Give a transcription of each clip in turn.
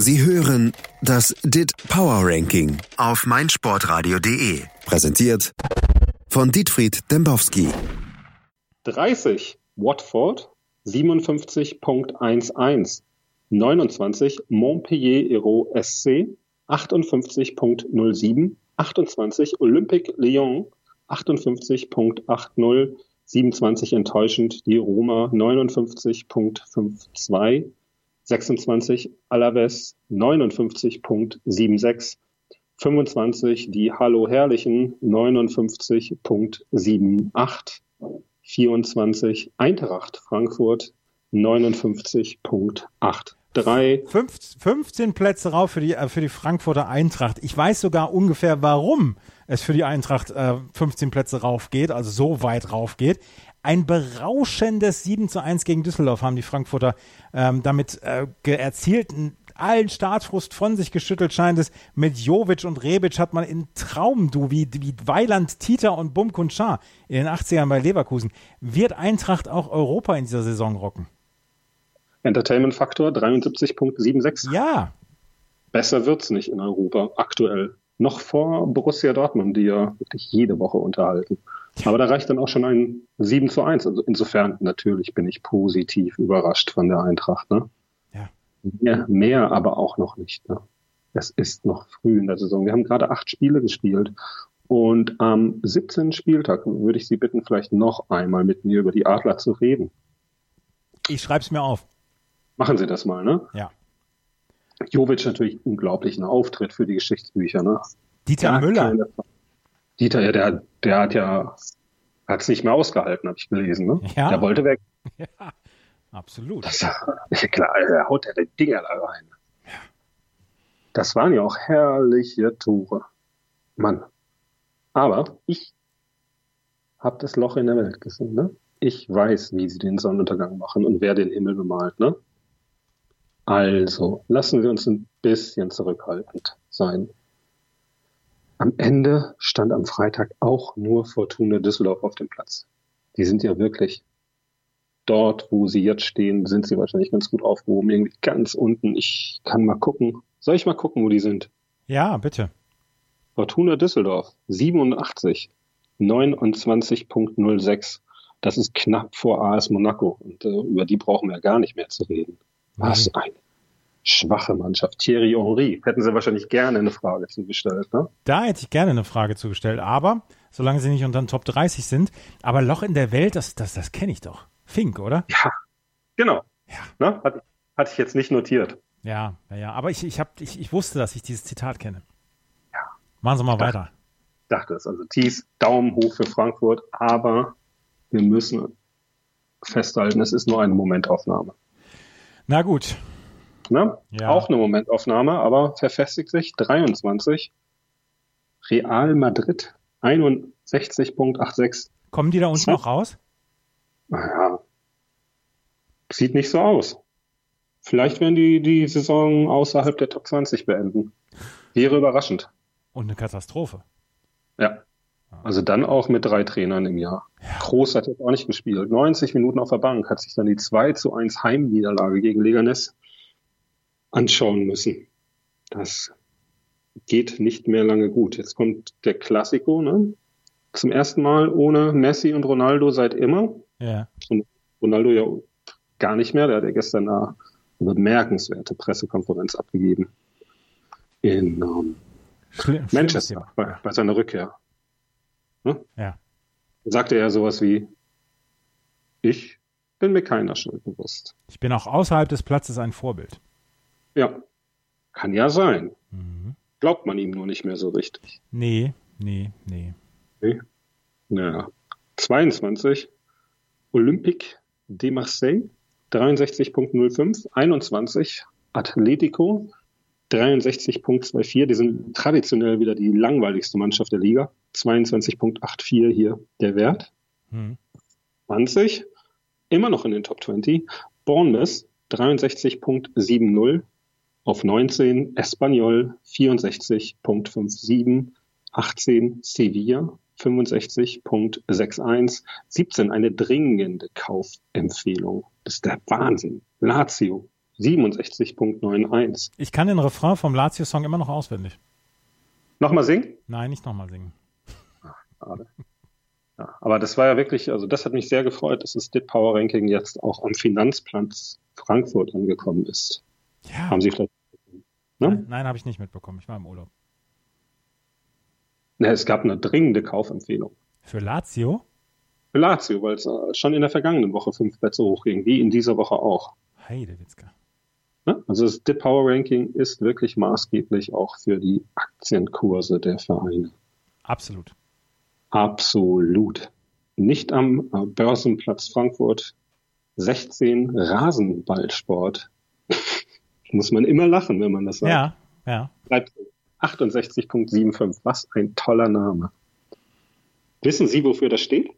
Sie hören das DIT Power Ranking auf meinsportradio.de. Präsentiert von Dietfried Dembowski. 30 Watford 57.11. 29 Montpellier Hero SC 58.07. 28 Olympique Lyon 58.80. 27 enttäuschend die Roma 59.52. 26 Alaves 59.76. 25 die Hallo Herrlichen 59.78. 24 Eintracht Frankfurt 59.8. 3. 15 Plätze rauf für die, äh, für die Frankfurter Eintracht. Ich weiß sogar ungefähr, warum es für die Eintracht äh, 15 Plätze rauf geht, also so weit rauf geht. Ein berauschendes 7 zu 1 gegen Düsseldorf haben die Frankfurter ähm, damit äh, erzielt. Allen Startfrust von sich geschüttelt scheint es. Mit Jovic und Rebic hat man in Traumdu wie, wie Weiland, Tita und Bum Kunchar in den 80ern bei Leverkusen. Wird Eintracht auch Europa in dieser Saison rocken? Entertainment-Faktor 73.76. Ja. Besser wird's nicht in Europa aktuell. Noch vor Borussia Dortmund, die ja wirklich jede Woche unterhalten. Aber da reicht dann auch schon ein 7 zu 1. Also insofern natürlich bin ich positiv überrascht von der Eintracht. Ne? Ja. Mehr, mehr aber auch noch nicht. Ne? Es ist noch früh in der Saison. Wir haben gerade acht Spiele gespielt. Und am 17. Spieltag würde ich Sie bitten, vielleicht noch einmal mit mir über die Adler zu reden. Ich schreibe es mir auf. Machen Sie das mal, ne? Ja. Jovic natürlich unglaublichen Auftritt für die Geschichtsbücher, ne? Dieter Ja, Müller. Dieter, ja, der, der hat ja, hat es nicht mehr ausgehalten, habe ich gelesen, ne? Ja. Der wollte weg. Ja, absolut. Das, ja, klar, der haut ja die Dinger da rein. Das waren ja auch herrliche Tore. Mann. Aber ich habe das Loch in der Welt gesehen, ne? Ich weiß, wie sie den Sonnenuntergang machen und wer den Himmel bemalt, ne? Also, lassen wir uns ein bisschen zurückhaltend sein. Am Ende stand am Freitag auch nur Fortuna Düsseldorf auf dem Platz. Die sind ja wirklich dort, wo sie jetzt stehen, sind sie wahrscheinlich ganz gut aufgehoben. Irgendwie ganz unten. Ich kann mal gucken. Soll ich mal gucken, wo die sind? Ja, bitte. Fortuna Düsseldorf 87, 29.06. Das ist knapp vor AS Monaco und äh, über die brauchen wir ja gar nicht mehr zu reden. Was eine schwache Mannschaft. Thierry Henry, hätten sie wahrscheinlich gerne eine Frage zugestellt, ne? Da hätte ich gerne eine Frage zugestellt, aber solange sie nicht unter den Top 30 sind. Aber Loch in der Welt, das, das, das kenne ich doch. Fink, oder? Ja, genau. Ja. Ne? Hatte, hatte ich jetzt nicht notiert. Ja, ja, ja. Aber ich, ich, hab, ich, ich wusste, dass ich dieses Zitat kenne. Ja. Machen Sie mal dachte- weiter. dachte es. Also Thies, Daumen hoch für Frankfurt, aber wir müssen festhalten, es ist nur eine Momentaufnahme. Na gut. Ne? Ja. Auch eine Momentaufnahme, aber verfestigt sich 23. Real Madrid 61.86. Kommen die da unten So. noch raus? Naja, sieht nicht so aus. Vielleicht werden die die Saison außerhalb der Top 20 beenden. Wäre überraschend. Und eine Katastrophe. Ja. Also dann auch mit drei Trainern im Jahr. Groß hat jetzt auch nicht gespielt. 90 Minuten auf der Bank, hat sich dann die 2 zu 1 Heimniederlage gegen Leganes anschauen müssen. Das geht nicht mehr lange gut. Jetzt kommt der Klassiko, ne? Zum ersten Mal ohne Messi und Ronaldo seit immer. Ja. Und Ronaldo ja gar nicht mehr. Der hat ja gestern eine bemerkenswerte Pressekonferenz abgegeben. In ähm, Schli schlimmes Manchester bei, bei seiner Rückkehr. Ne? Ja. Sagte er sowas wie, ich bin mir keiner Schuld bewusst. Ich bin auch außerhalb des Platzes ein Vorbild. Ja, kann ja sein. Mhm. Glaubt man ihm nur nicht mehr so richtig. Nee, nee, nee. Okay. Naja. 22, Olympique de Marseille, 63.05, 21, Atletico, 63.24, die sind traditionell wieder die langweiligste Mannschaft der Liga, 22.84 hier der Wert. Hm. 20, immer noch in den Top 20. Bournemouth 63.70 auf 19. Espanyol 64.57. 18 Sevilla 65.61. 17 eine dringende Kaufempfehlung. Das ist der Wahnsinn. Lazio 67.91. Ich kann den Refrain vom Lazio-Song immer noch auswendig. Nochmal singen? Nein, nicht nochmal singen. Schade. Ja, aber das war ja wirklich, also das hat mich sehr gefreut, dass das DIT Power Ranking jetzt auch am Finanzplatz Frankfurt angekommen ist. Ja. Haben Sie vielleicht ne? nein habe ich nicht mitbekommen. Ich war im Urlaub. Ne, es gab eine dringende Kaufempfehlung. Für Lazio? Für Lazio, weil es äh, schon in der vergangenen Woche fünf Plätze hochging, wie in dieser Woche auch. Heidewitzka. Ne? Also das DIT Power Ranking ist wirklich maßgeblich auch für die Aktienkurse der Vereine. Absolut. Absolut. Nicht am äh, Börsenplatz Frankfurt 16 Rasenballsport. Muss man immer lachen, wenn man das sagt. Ja, ja. Bleibt 68.75. Was ein toller Name. Wissen Sie, wofür das steht?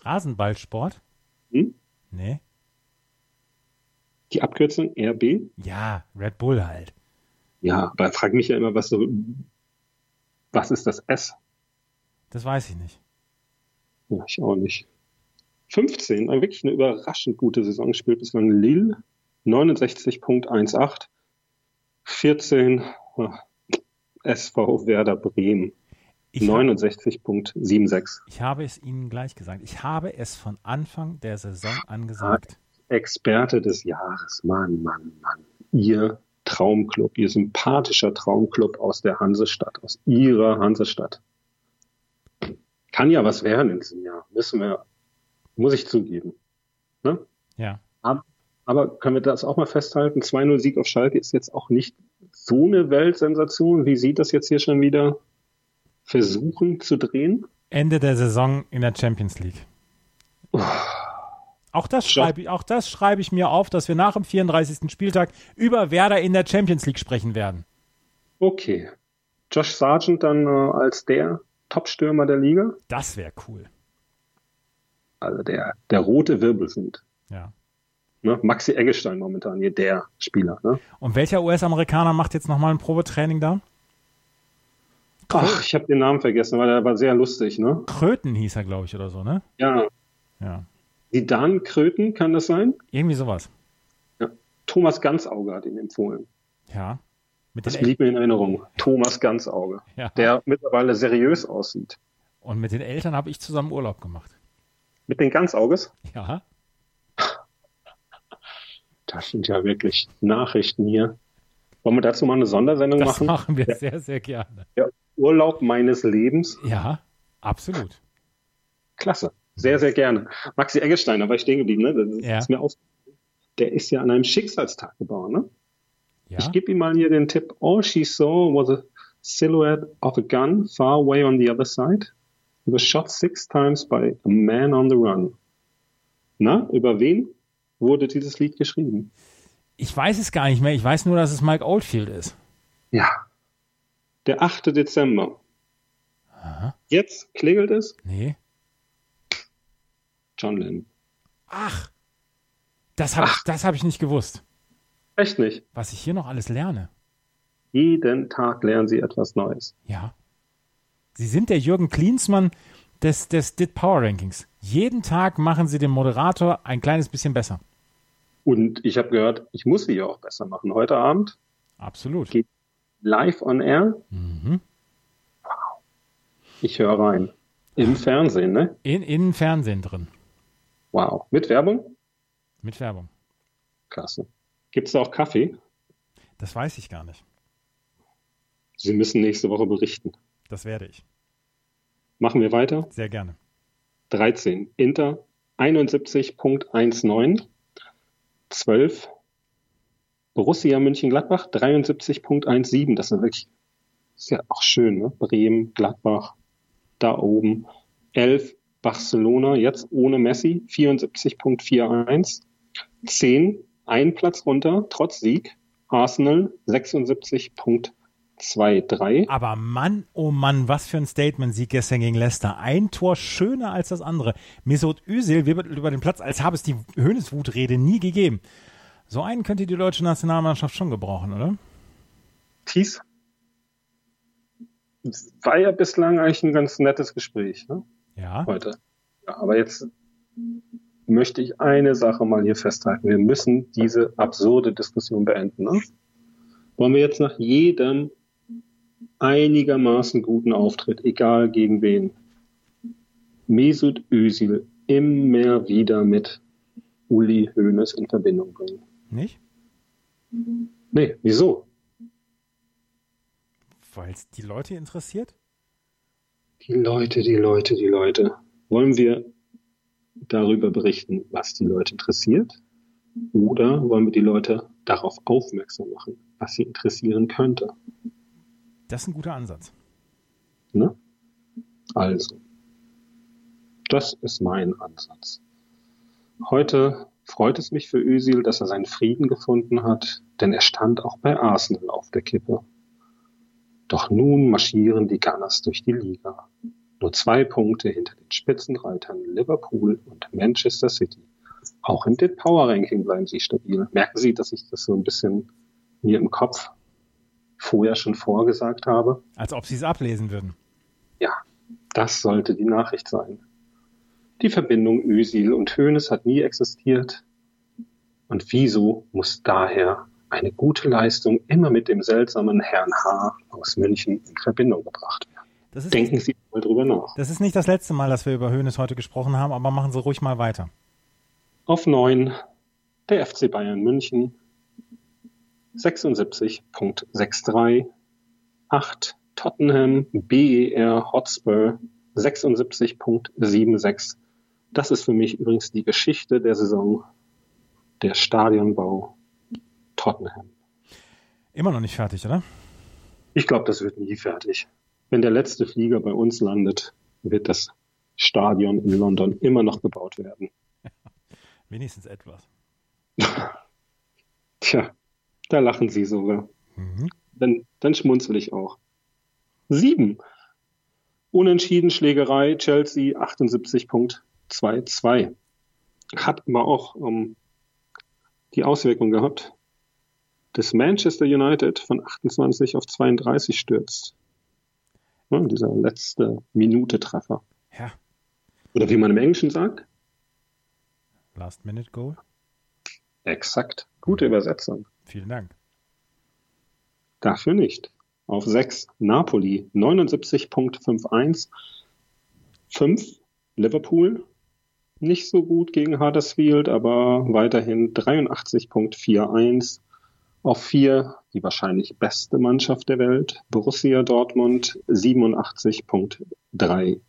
Rasenballsport? Hm? Nee. Die Abkürzung RB? Ja, Red Bull halt. Ja, aber ich frage mich ja immer, was so, was ist das S? Das weiß ich nicht. Ja, ich auch nicht. 15, also wirklich eine überraschend gute Saison spielt bislang Lille, 69.18. 14, ja, SV Werder Bremen, Ich, hab, 69.76. ich habe es Ihnen gleich gesagt. Ich habe es von Anfang der Saison an gesagt. Experte des Jahres, Mann, Mann, Mann. Ihr Traumclub, Ihr sympathischer Traumclub aus der Hansestadt, aus Ihrer Hansestadt. Kann ja was werden in diesem Jahr, müssen wir, muss ich zugeben. Ne? Ja. Aber können wir das auch mal festhalten? 2-0 Sieg auf Schalke ist jetzt auch nicht so eine Weltsensation, wie Sie das jetzt hier schon wieder versuchen zu drehen. Ende der Saison in der Champions League. Auch das, schreibe ich, auch das schreibe ich mir auf, dass wir nach dem 34. Spieltag über Werder in der Champions League sprechen werden. Okay. Josh Sargent dann äh, als der Top-Stürmer der Liga? Das wäre cool. Also der, der rote Wirbelwind. Ja. Ne? Maxi Eggestein momentan hier der Spieler. Ne? Und welcher US-Amerikaner macht jetzt nochmal ein Probetraining da? Ach, ich habe den Namen vergessen, weil der war sehr lustig. Ne? Kröten hieß er, glaube ich, oder so, ne? Ja, Ja. Sidan Kröten kann das sein? Irgendwie sowas. Ja. Thomas Ganzauge hat ihn empfohlen. Ja. Mit Das El blieb mir in Erinnerung. Thomas Ganzauge, ja. der mittlerweile seriös aussieht. Und mit den Eltern habe ich zusammen Urlaub gemacht. Mit den Ganzauges? Ja. Das sind ja wirklich Nachrichten hier. Wollen wir dazu mal eine Sondersendung Das machen? machen wir sehr, sehr gerne. Der Urlaub meines Lebens. Ja, absolut. Klasse. Sehr, sehr gerne. Maxi Eggestein, da war ich stehen geblieben, ne? Das ist, Ja. ist mir auf. Der ist ja an einem Schicksalstag geboren, ne? Ja. Ich gebe ihm mal hier den Tipp. All she saw was a silhouette of a gun far away on the other side. He was shot six times by a man on the run. Na, über wen wurde dieses Lied geschrieben? Ich weiß es gar nicht mehr. Ich weiß nur, dass es Mike Oldfield ist. Ja. Der 8. Dezember. Jetzt klingelt es. Nee. John Lennon. Ach. Das habe ich, das hab ich nicht gewusst. Echt nicht. Was ich hier noch alles lerne. Jeden Tag lernen Sie etwas Neues. Ja. Sie sind der Jürgen Klinsmann des, des DIT Power Rankings. Jeden Tag machen Sie den Moderator ein kleines bisschen besser. Und ich habe gehört, ich muss sie ja auch besser machen. Heute Abend Absolut. Geht- live on air. Mhm. Ich höre rein. Im Fernsehen, ne? In, in Fernsehen drin. Wow. Mit Werbung? Mit Werbung. Klasse. Gibt es da auch Kaffee? Das weiß ich gar nicht. Sie müssen nächste Woche berichten. Das werde ich. Machen wir weiter. Sehr gerne. 13. Inter 71.19. 12. Borussia München-Gladbach 73.17. Das ist wirklich, ist ja auch schön, ne? Bremen, Gladbach, da oben. 11. Barcelona, jetzt ohne Messi, 74.41. 10. Ein Platz runter, trotz Sieg. Arsenal 76.23. Aber Mann, oh Mann, was für ein Statement-Sieg gestern gegen Leicester. Ein Tor schöner als das andere. Mesut Özil wirbelt über den Platz, als habe es die Höhneswutrede nie gegeben. So einen könnte die deutsche Nationalmannschaft schon gebrauchen, oder? Thies war ja bislang eigentlich ein ganz nettes Gespräch ne? Ja. heute. Ja, aber jetzt möchte ich eine Sache mal hier festhalten. Wir müssen diese absurde Diskussion beenden. Ne? Wollen wir jetzt nach jedem einigermaßen guten Auftritt, egal gegen wen, Mesut Özil immer wieder mit Uli Hoeneß in Verbindung bringen? Nicht? Nee, wieso? Weil es die Leute interessiert? Die Leute, die Leute, die Leute. Wollen wir darüber berichten, was die Leute interessiert? Oder wollen wir die Leute darauf aufmerksam machen, was sie interessieren könnte? Das ist ein guter Ansatz. Ne? Also, das ist mein Ansatz. Heute freut es mich für Özil, dass er seinen Frieden gefunden hat, denn er stand auch bei Arsenal auf der Kippe. Doch nun marschieren die Gunners durch die Liga. Nur zwei Punkte hinter den Spitzenreitern Liverpool und Manchester City. Auch im Power Ranking bleiben sie stabil. Merken Sie, dass ich das so ein bisschen mir im Kopf vorher schon vorgesagt habe? Als ob Sie es ablesen würden. Ja, das sollte die Nachricht sein. Die Verbindung Ösil und Hoeneß hat nie existiert. Und wieso muss daher eine gute Leistung immer mit dem seltsamen Herrn H. aus München in Verbindung gebracht werden? Denken Sie mal drüber nach. Das ist nicht das letzte Mal, dass wir über Hoeneß heute gesprochen haben, aber machen Sie ruhig mal weiter. Auf 9 der FC Bayern München 76.63, 8 Tottenham BER Hotspur 76.76 das ist für mich übrigens die Geschichte der Saison, der Stadionbau Tottenham. Immer noch nicht fertig, oder? Ich glaube, das wird nie fertig. Wenn der letzte Flieger bei uns landet, wird das Stadion in London immer noch gebaut werden. Wenigstens etwas. Tja, da lachen Sie sogar. Mhm. Dann, dann schmunzel ich auch. Sieben. Unentschieden Schlägerei, Chelsea 78 Punkt 2-2. Hat aber auch um, die Auswirkung gehabt, dass Manchester United von 28 auf 32 stürzt. Ja, dieser letzte Minute-Treffer. Ja. Oder wie man im Englischen sagt. Last Minute Goal. Exakt. Gute Übersetzung. Vielen Dank. Dafür nicht. Auf 6 Napoli 79.51. 5 Liverpool nicht so gut gegen Huddersfield, aber weiterhin 83.41. Auf vier die wahrscheinlich beste Mannschaft der Welt, Borussia Dortmund 87.37.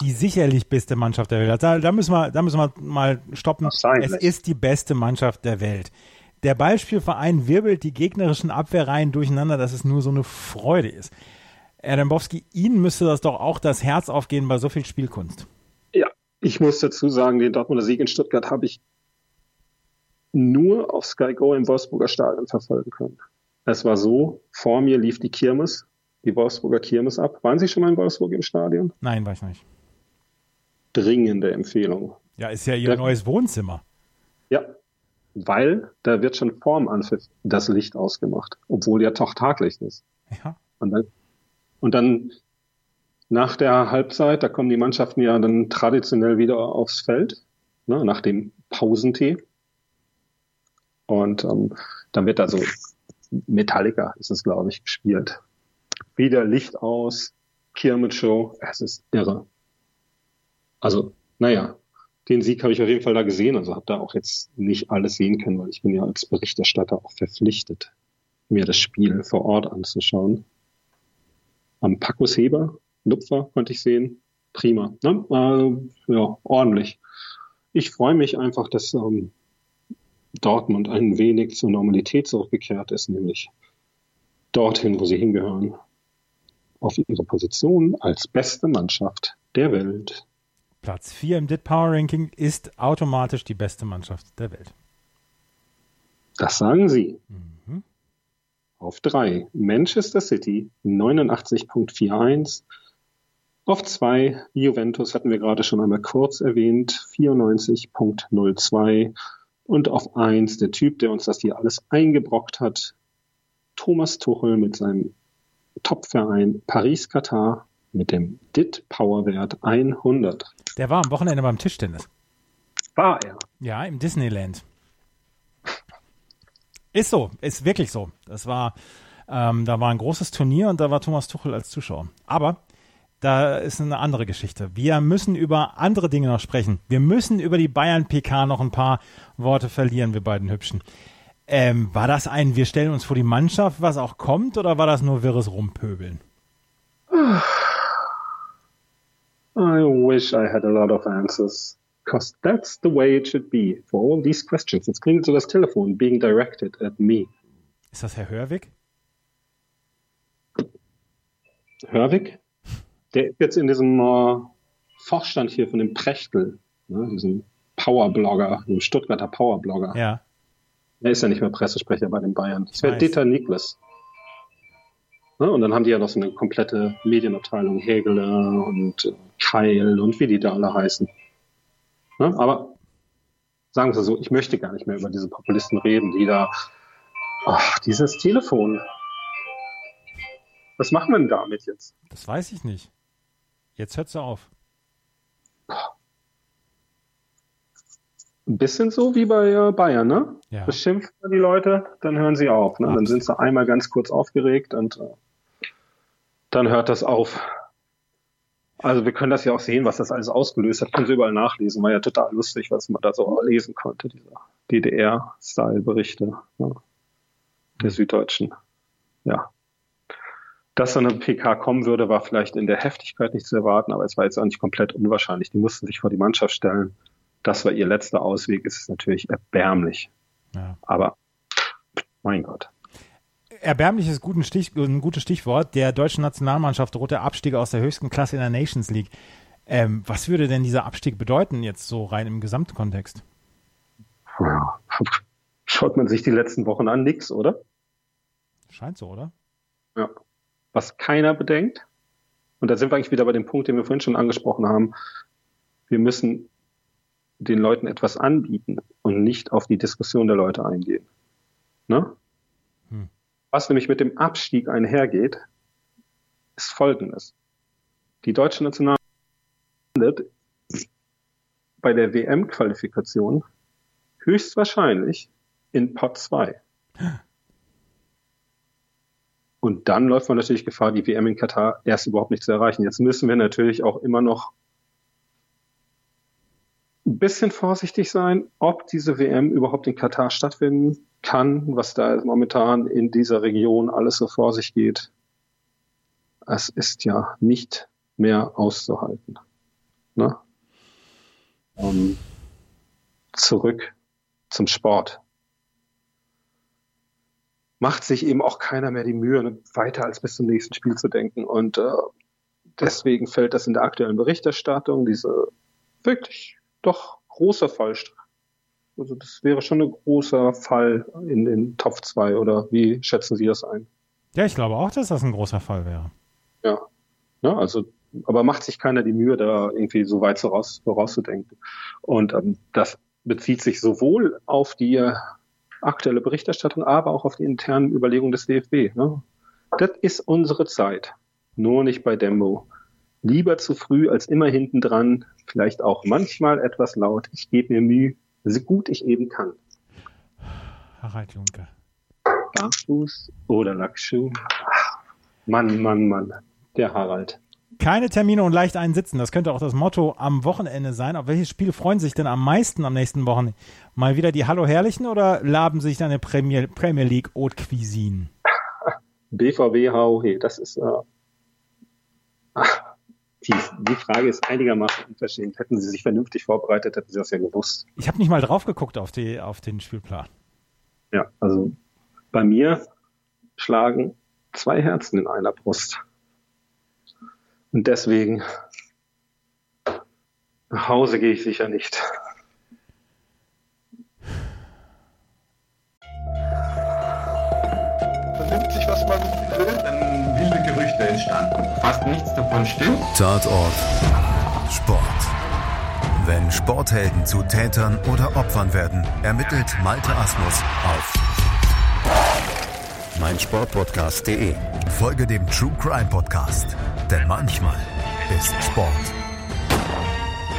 Die sicherlich beste Mannschaft der Welt. Da, da, müssen wir, da müssen wir mal stoppen. Es ist die beste Mannschaft der Welt. Der Ballspielverein wirbelt die gegnerischen Abwehrreihen durcheinander, dass es nur so eine Freude ist. Herr Dembowski, Ihnen müsste das doch auch das Herz aufgehen bei so viel Spielkunst. Ich muss dazu sagen, den Dortmunder Sieg in Stuttgart habe ich nur auf Sky Go im Wolfsburger Stadion verfolgen können. Es war so, vor mir lief die Kirmes, die Wolfsburger Kirmes ab. Waren Sie schon mal in Wolfsburg im Stadion? Nein, war ich nicht. Dringende Empfehlung. Ja, ist ja Ihr Der, neues Wohnzimmer. Ja, weil da wird schon vorm Anpfiff das Licht ausgemacht, obwohl ja doch Taglicht ist. Ja. Und dann, und dann nach der Halbzeit, da kommen die Mannschaften ja dann traditionell wieder aufs Feld, ne, nach dem Pausentee. Und ähm, dann wird da so Metallica ist es, glaube ich, gespielt. Wieder Licht aus, Kirmenshow, es ist irre. Also, naja, den Sieg habe ich auf jeden Fall da gesehen, also habe da auch jetzt nicht alles sehen können, weil ich bin ja als Berichterstatter auch verpflichtet, mir das Spiel vor Ort anzuschauen. Am Packus Heber Lupfer konnte ich sehen. Prima. Ne? Äh, ja, ordentlich. Ich freue mich einfach, dass ähm, Dortmund ein wenig zur Normalität zurückgekehrt ist, nämlich dorthin, wo sie hingehören. Auf ihre Position als beste Mannschaft der Welt. Platz 4 im DIT Power Ranking ist automatisch die beste Mannschaft der Welt. Das sagen Sie. Mhm. Auf 3 Manchester City 89.41, auf zwei Juventus hatten wir gerade schon einmal kurz erwähnt, 94.02. Und auf eins der Typ, der uns das hier alles eingebrockt hat, Thomas Tuchel mit seinem Topverein Paris-Katar mit dem DIT-Powerwert 100. Der war am Wochenende beim Tischtennis. War er? Ja, im Disneyland. Ist so, ist wirklich so. Das war, ähm, da war ein großes Turnier und da war Thomas Tuchel als Zuschauer. Aber da ist eine andere Geschichte. Wir müssen über andere Dinge noch sprechen. Wir müssen über die Bayern PK noch ein paar Worte verlieren, wir beiden Hübschen. Ähm, war das ein, wir stellen uns vor die Mannschaft, was auch kommt, oder war das nur wirres Rumpöbeln? I wish I had a lot of answers. Because that's the way it should be for all these questions. Jetzt klingt so das Telefon being directed at me. Ist das Herr Hörwig? Hörwig? Der ist jetzt in diesem äh, Vorstand hier von dem Prechtel, ne, diesem Powerblogger, dem Stuttgarter Powerblogger. Ja. Er ist ja nicht mehr Pressesprecher bei den Bayern. Das wäre. Dieter Niklas. Ne, und dann haben die ja noch so eine komplette Medienabteilung, Hegele und äh, Keil und wie die da alle heißen. Ne, aber sagen wir es so, ich möchte gar nicht mehr über diese Populisten reden, die da, ach, dieses Telefon. Was machen wir denn damit jetzt? Das weiß ich nicht. Jetzt hört sie auf. Ein bisschen so wie bei äh, Bayern, ne? Ja. Beschimpft man die Leute, dann hören sie auf. Ne? Dann sind sie einmal ganz kurz aufgeregt und äh, dann hört das auf. Also wir können das ja auch sehen, was das alles ausgelöst hat. Können Sie überall nachlesen. War ja total lustig, was man da so lesen konnte, diese DDR-Style-Berichte ne? der Süddeutschen. Ja. Dass so eine PK kommen würde, war vielleicht in der Heftigkeit nicht zu erwarten, aber es war jetzt auch nicht komplett unwahrscheinlich. Die mussten sich vor die Mannschaft stellen. Das war ihr letzter Ausweg. Es ist natürlich erbärmlich. Ja. Aber mein Gott. Erbärmlich ist gut ein, Stich, ein gutes Stichwort. Der deutschen Nationalmannschaft droht der Abstieg aus der höchsten Klasse in der Nations League. Ähm, was würde denn dieser Abstieg bedeuten, jetzt so rein im Gesamtkontext? Ja. Schaut man sich die letzten Wochen an, nix, oder? Scheint so, oder? Ja. Was keiner bedenkt. Und da sind wir eigentlich wieder bei dem Punkt, den wir vorhin schon angesprochen haben. Wir müssen den Leuten etwas anbieten und nicht auf die Diskussion der Leute eingehen. Ne? Was nämlich mit dem Abstieg einhergeht, ist folgendes. Die deutsche Nationalmannschaft landet bei der WM-Qualifikation höchstwahrscheinlich in Pot 2. Und dann läuft man natürlich Gefahr, die WM in Katar erst überhaupt nicht zu erreichen. Jetzt müssen wir natürlich auch immer noch ein bisschen vorsichtig sein, ob diese WM überhaupt in Katar stattfinden kann, was da momentan in dieser Region alles so vor sich geht. Es ist ja nicht mehr auszuhalten. Ne? Um, zurück zum Sport. Macht sich eben auch keiner mehr die Mühe, weiter als bis zum nächsten Spiel zu denken. Und äh, deswegen fällt das in der aktuellen Berichterstattung, diese wirklich doch großer Fall. Also das wäre schon ein großer Fall in den Top 2 oder wie schätzen Sie das ein? Ja, ich glaube auch, dass das ein großer Fall wäre. Ja. ja also, aber macht sich keiner die Mühe, da irgendwie so weit voraus, vorauszudenken. Und ähm, das bezieht sich sowohl auf die aktuelle Berichterstattung, aber auch auf die internen Überlegungen des DFB. Ne? Das ist unsere Zeit. Nur nicht bei Dembo. Lieber zu früh als immer hinten dran, vielleicht auch manchmal etwas laut. Ich gebe mir Mühe, so gut ich eben kann. Harald Junke. Barfuß oder Lackschuh. Mann, Mann, Mann. Der Harald. Keine Termine und leicht einsitzen. Das könnte auch das Motto am Wochenende sein. Auf welches Spiel freuen sich denn am meisten am nächsten Wochen? Mal wieder die Hallo Herrlichen oder laben sich dann eine Premier, Premier League Haute Cuisine? BVW HOH, das ist äh, ach, die, die Frage ist einigermaßen unverschämt. Hätten Sie sich vernünftig vorbereitet, hätten Sie das ja gewusst. Ich habe nicht mal drauf geguckt auf, die, auf den Spielplan. Ja, also bei mir schlagen zwei Herzen in einer Brust. Und deswegen nach Hause gehe ich sicher nicht. vernimmt sich, was man will. Dann Gerüchte entstanden. Fast nichts davon stimmt. Tatort Sport. Wenn Sporthelden zu Tätern oder Opfern werden, ermittelt Malte Asmus auf meinsportpodcast.de. Folge dem True Crime Podcast, denn manchmal ist Sport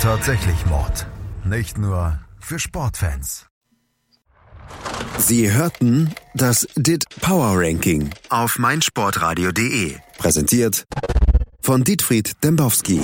tatsächlich Mord. Nicht nur für Sportfans. Sie hörten das DIT Power Ranking Auf meinsportradio.de Präsentiert von Dietfried Dembowski